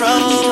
control.